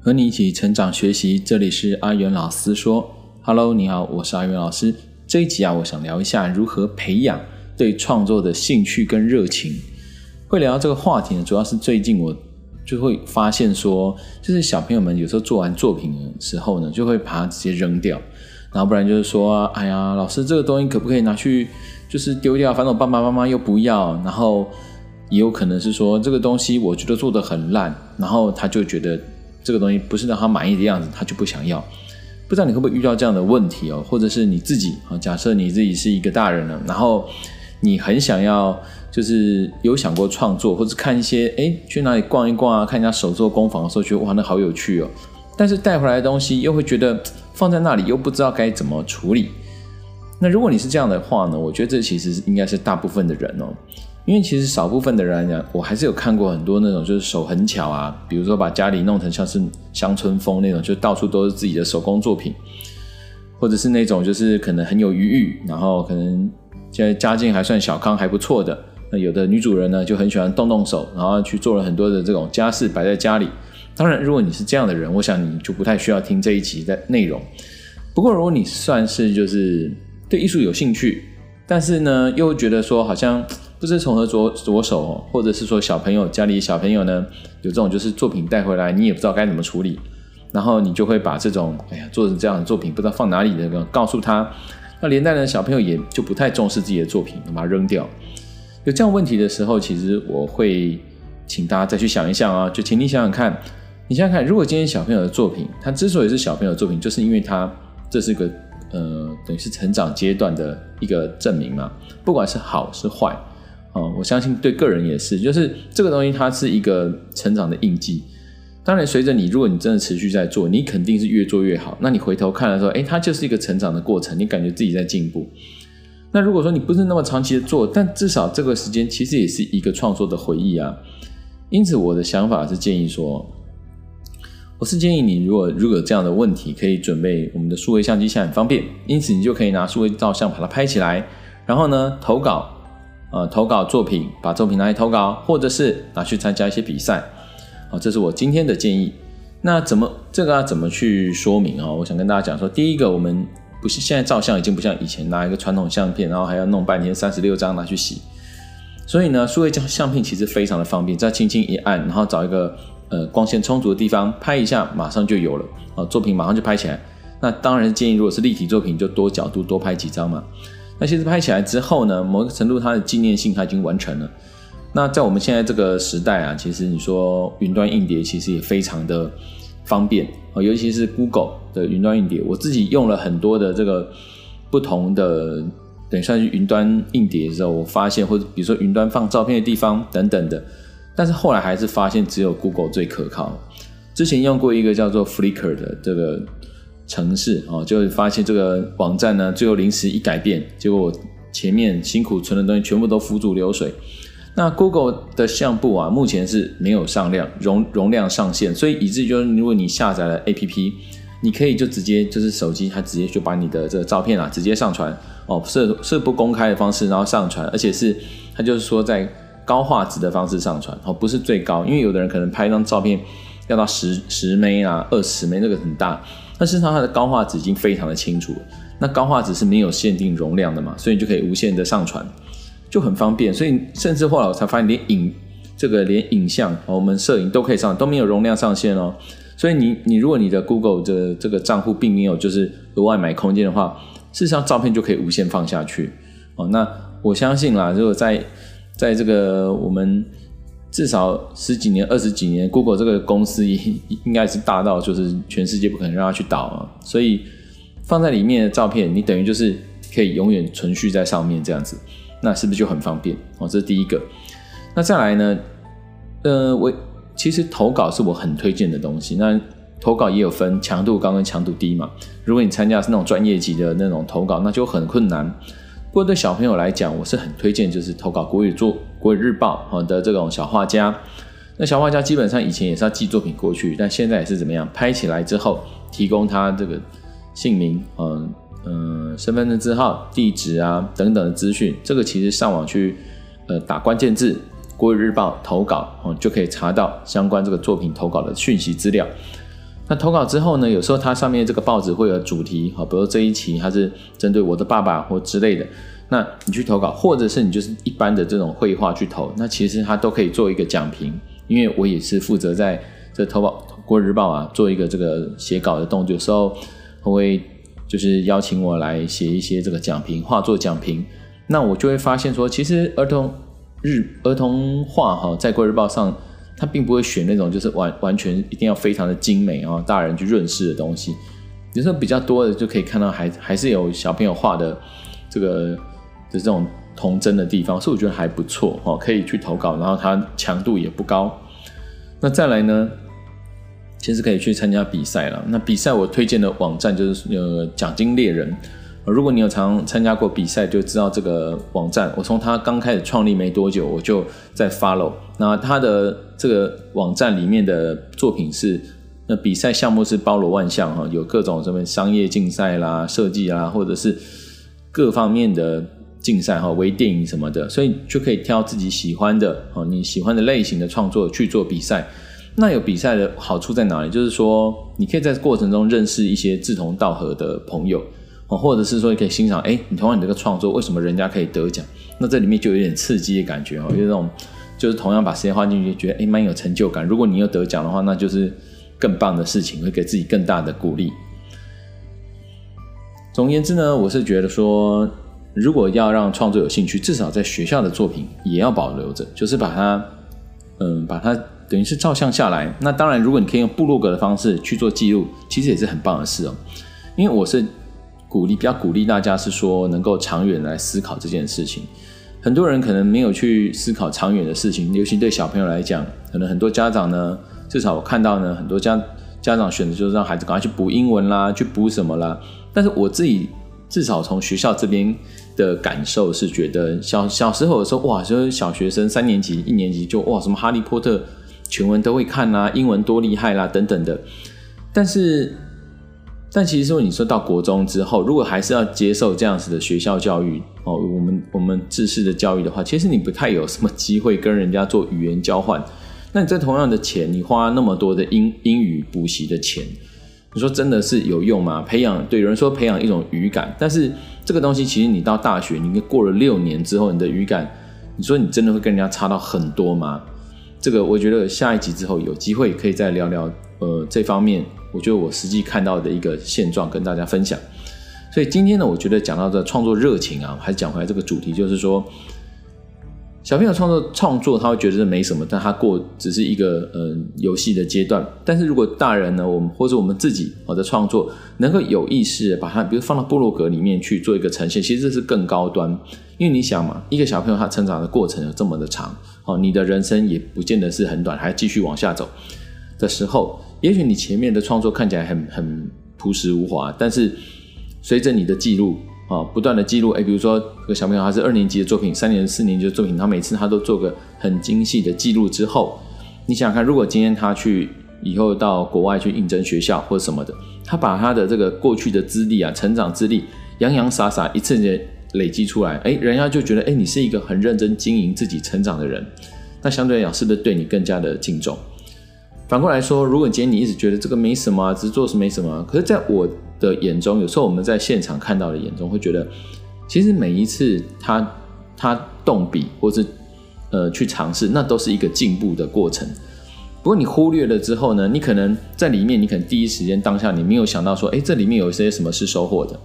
和你一起成长学习，这里是阿元老师说。Hello，你好，我是阿元老师。这一集啊，我想聊一下如何培养对创作的兴趣跟热情。会聊到这个话题呢，主要是最近我就会发现说，就是小朋友们有时候做完作品的时候呢，就会把它直接扔掉，然后不然就是说，哎呀，老师这个东西可不可以拿去就是丢掉？反正我爸爸妈妈又不要，然后也有可能是说这个东西我觉得做得很烂，然后他就觉得。这个东西不是让他满意的样子，他就不想要。不知道你会不会遇到这样的问题哦？或者是你自己啊？假设你自己是一个大人了，然后你很想要，就是有想过创作，或者看一些哎，去哪里逛一逛啊，看人家手作工坊的时候，觉得哇，那好有趣哦。但是带回来的东西又会觉得放在那里又不知道该怎么处理。那如果你是这样的话呢？我觉得这其实应该是大部分的人哦。因为其实少部分的人来讲，我还是有看过很多那种就是手很巧啊，比如说把家里弄成像是乡村风那种，就到处都是自己的手工作品，或者是那种就是可能很有余裕，然后可能现在家境还算小康还不错的，那有的女主人呢就很喜欢动动手，然后去做了很多的这种家事摆在家里。当然，如果你是这样的人，我想你就不太需要听这一集的内容。不过，如果你算是就是对艺术有兴趣，但是呢又觉得说好像。不知从何着着手，或者是说小朋友家里小朋友呢，有这种就是作品带回来，你也不知道该怎么处理，然后你就会把这种哎呀做成这样的作品不知道放哪里的告诉他，那连带的小朋友也就不太重视自己的作品，把它扔掉。有这样问题的时候，其实我会请大家再去想一想啊，就请你想想看，你想想看，如果今天小朋友的作品，他之所以是小朋友的作品，就是因为他这是个呃等于是成长阶段的一个证明嘛，不管是好是坏。哦，我相信对个人也是，就是这个东西它是一个成长的印记。当然，随着你，如果你真的持续在做，你肯定是越做越好。那你回头看的时候，诶，它就是一个成长的过程，你感觉自己在进步。那如果说你不是那么长期的做，但至少这个时间其实也是一个创作的回忆啊。因此，我的想法是建议说，我是建议你，如果如果有这样的问题，可以准备我们的数位相机，现在很方便，因此你就可以拿数位照相把它拍起来，然后呢，投稿。呃，投稿作品，把作品拿来投稿，或者是拿去参加一些比赛，好，这是我今天的建议。那怎么这个要怎么去说明啊？我想跟大家讲说，第一个，我们不是现在照相已经不像以前拿一个传统相片，然后还要弄半天三十六张拿去洗，所以呢，数位相片其实非常的方便，再轻轻一按，然后找一个呃光线充足的地方拍一下，马上就有了，啊，作品马上就拍起来。那当然建议，如果是立体作品，就多角度多拍几张嘛。那其实拍起来之后呢，某个程度它的纪念性它已经完成了。那在我们现在这个时代啊，其实你说云端硬碟其实也非常的方便啊，尤其是 Google 的云端硬碟，我自己用了很多的这个不同的，等于算是云端硬碟的时候，我发现或者比如说云端放照片的地方等等的，但是后来还是发现只有 Google 最可靠。之前用过一个叫做 Flickr 的这个。城市哦，就会发现这个网站呢，最后临时一改变，结果我前面辛苦存的东西全部都付诸流水。那 Google 的相簿啊，目前是没有上量容容量上限，所以以至于就是如果你下载了 APP，你可以就直接就是手机它直接就把你的这个照片啊直接上传哦，是是不公开的方式，然后上传，而且是它就是说在高画质的方式上传哦，不是最高，因为有的人可能拍一张照片要到十十枚啊，二十枚那个很大。那事实上，它的高画质已经非常的清楚。那高画质是没有限定容量的嘛，所以就可以无限的上传，就很方便。所以甚至后来我才发现，连影这个连影像，我们摄影都可以上，都没有容量上限哦。所以你你如果你的 Google 的这个账户并没有就是额外买空间的话，事实上照片就可以无限放下去哦。那我相信啦，如果在在这个我们。至少十几年、二十几年，Google 这个公司应应该是大到就是全世界不可能让它去倒啊。所以放在里面的照片，你等于就是可以永远存续在上面这样子，那是不是就很方便哦？这是第一个。那再来呢？呃，我其实投稿是我很推荐的东西。那投稿也有分强度高跟强度低嘛。如果你参加是那种专业级的那种投稿，那就很困难。不过对小朋友来讲，我是很推荐，就是投稿国语作国语日报的这种小画家。那小画家基本上以前也是要寄作品过去，但现在也是怎么样？拍起来之后，提供他这个姓名、嗯嗯身份证字号、地址啊等等的资讯。这个其实上网去呃打关键字“国语日报投稿”，嗯，就可以查到相关这个作品投稿的讯息资料。那投稿之后呢，有时候它上面这个报纸会有主题，好，比如说这一期它是针对我的爸爸或之类的，那你去投稿，或者是你就是一般的这种绘画去投，那其实它都可以做一个讲评，因为我也是负责在这投稿国日报啊做一个这个写稿的动作，有时候我会就是邀请我来写一些这个讲评，画作讲评，那我就会发现说，其实儿童日儿童画哈在国日报上。他并不会选那种就是完完全一定要非常的精美啊，大人去润饰的东西。有时候比较多的就可以看到还还是有小朋友画的这个就这种童真的地方，所以我觉得还不错哦，可以去投稿，然后它强度也不高。那再来呢，其实可以去参加比赛了。那比赛我推荐的网站就是呃奖金猎人。如果你有常参加过比赛，就知道这个网站。我从它刚开始创立没多久，我就在 follow。那它的这个网站里面的作品是，那比赛项目是包罗万象哈，有各种什么商业竞赛啦、设计啦，或者是各方面的竞赛哈，微电影什么的，所以就可以挑自己喜欢的哦，你喜欢的类型的创作去做比赛。那有比赛的好处在哪里？就是说，你可以在过程中认识一些志同道合的朋友哦。或者是说，你可以欣赏，哎，你同样你这个创作，为什么人家可以得奖？那这里面就有点刺激的感觉哦，有那种就是同样把时间花进去，觉得哎，蛮有成就感。如果你又得奖的话，那就是更棒的事情，会给自己更大的鼓励。总而言之呢，我是觉得说，如果要让创作有兴趣，至少在学校的作品也要保留着，就是把它，嗯，把它等于是照相下来。那当然，如果你可以用部落格的方式去做记录，其实也是很棒的事哦，因为我是。鼓励比较鼓励大家是说能够长远来思考这件事情。很多人可能没有去思考长远的事情，尤其对小朋友来讲，可能很多家长呢，至少我看到呢，很多家家长选择就是让孩子赶快去补英文啦，去补什么啦。但是我自己至少从学校这边的感受是觉得小，小时候的时候哇，就是小学生三年级、一年级就哇，什么哈利波特全文都会看啦，英文多厉害啦等等的，但是。但其实说，你说到国中之后，如果还是要接受这样子的学校教育哦，我们我们制式的教育的话，其实你不太有什么机会跟人家做语言交换。那你这同样的钱，你花那么多的英英语补习的钱，你说真的是有用吗？培养，对，有人说培养一种语感，但是这个东西其实你到大学，你过了六年之后，你的语感，你说你真的会跟人家差到很多吗？这个我觉得下一集之后有机会可以再聊聊，呃，这方面。我觉得我实际看到的一个现状跟大家分享，所以今天呢，我觉得讲到这创作热情啊，还是讲回来这个主题，就是说，小朋友创作创作他会觉得这没什么，但他过只是一个嗯游戏的阶段。但是如果大人呢，我们或者我们自己我的创作能够有意识的把它，比如放到部落格里面去做一个呈现，其实这是更高端。因为你想嘛，一个小朋友他成长的过程有这么的长，哦，你的人生也不见得是很短，还继续往下走的时候。也许你前面的创作看起来很很朴实无华，但是随着你的记录啊，不断的记录，哎，比如说这个小朋友他是二年级的作品，三年、四年级的作品，他每次他都做个很精细的记录之后，你想想看，如果今天他去以后到国外去应征学校或者什么的，他把他的这个过去的资历啊、成长资历洋洋洒洒一次的累积出来，哎，人家就觉得哎，你是一个很认真经营自己成长的人，那相对来讲是不是对你更加的敬重？反过来说，如果今天你一直觉得这个没什么，只是做是没什么，可是在我的眼中，有时候我们在现场看到的眼中会觉得，其实每一次他他动笔或是呃去尝试，那都是一个进步的过程。不过你忽略了之后呢，你可能在里面，你可能第一时间当下你没有想到说，哎，这里面有一些什么是收获的，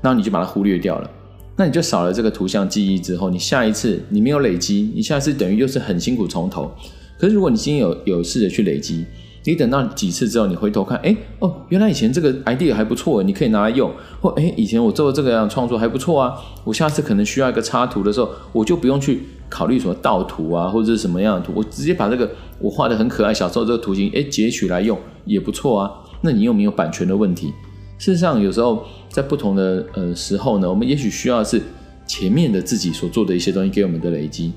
然后你就把它忽略掉了，那你就少了这个图像记忆之后，你下一次你没有累积，你下一次等于又是很辛苦从头。可是，如果你今天有有试着去累积，你等到几次之后，你回头看，哎哦，原来以前这个 idea 还不错，你可以拿来用。或哎，以前我做的这个样创作还不错啊，我下次可能需要一个插图的时候，我就不用去考虑什么盗图啊，或者是什么样的图，我直接把这个我画的很可爱小时候这个图形，哎，截取来用也不错啊。那你又没有版权的问题。事实上，有时候在不同的呃时候呢，我们也许需要是前面的自己所做的一些东西给我们的累积。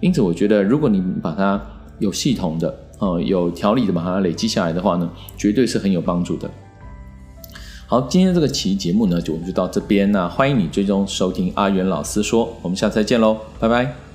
因此，我觉得如果你把它有系统的，呃，有条理的把它累积下来的话呢，绝对是很有帮助的。好，今天这个期节目呢，就我们就到这边，那欢迎你追踪收听阿元老师说，我们下次再见喽，拜拜。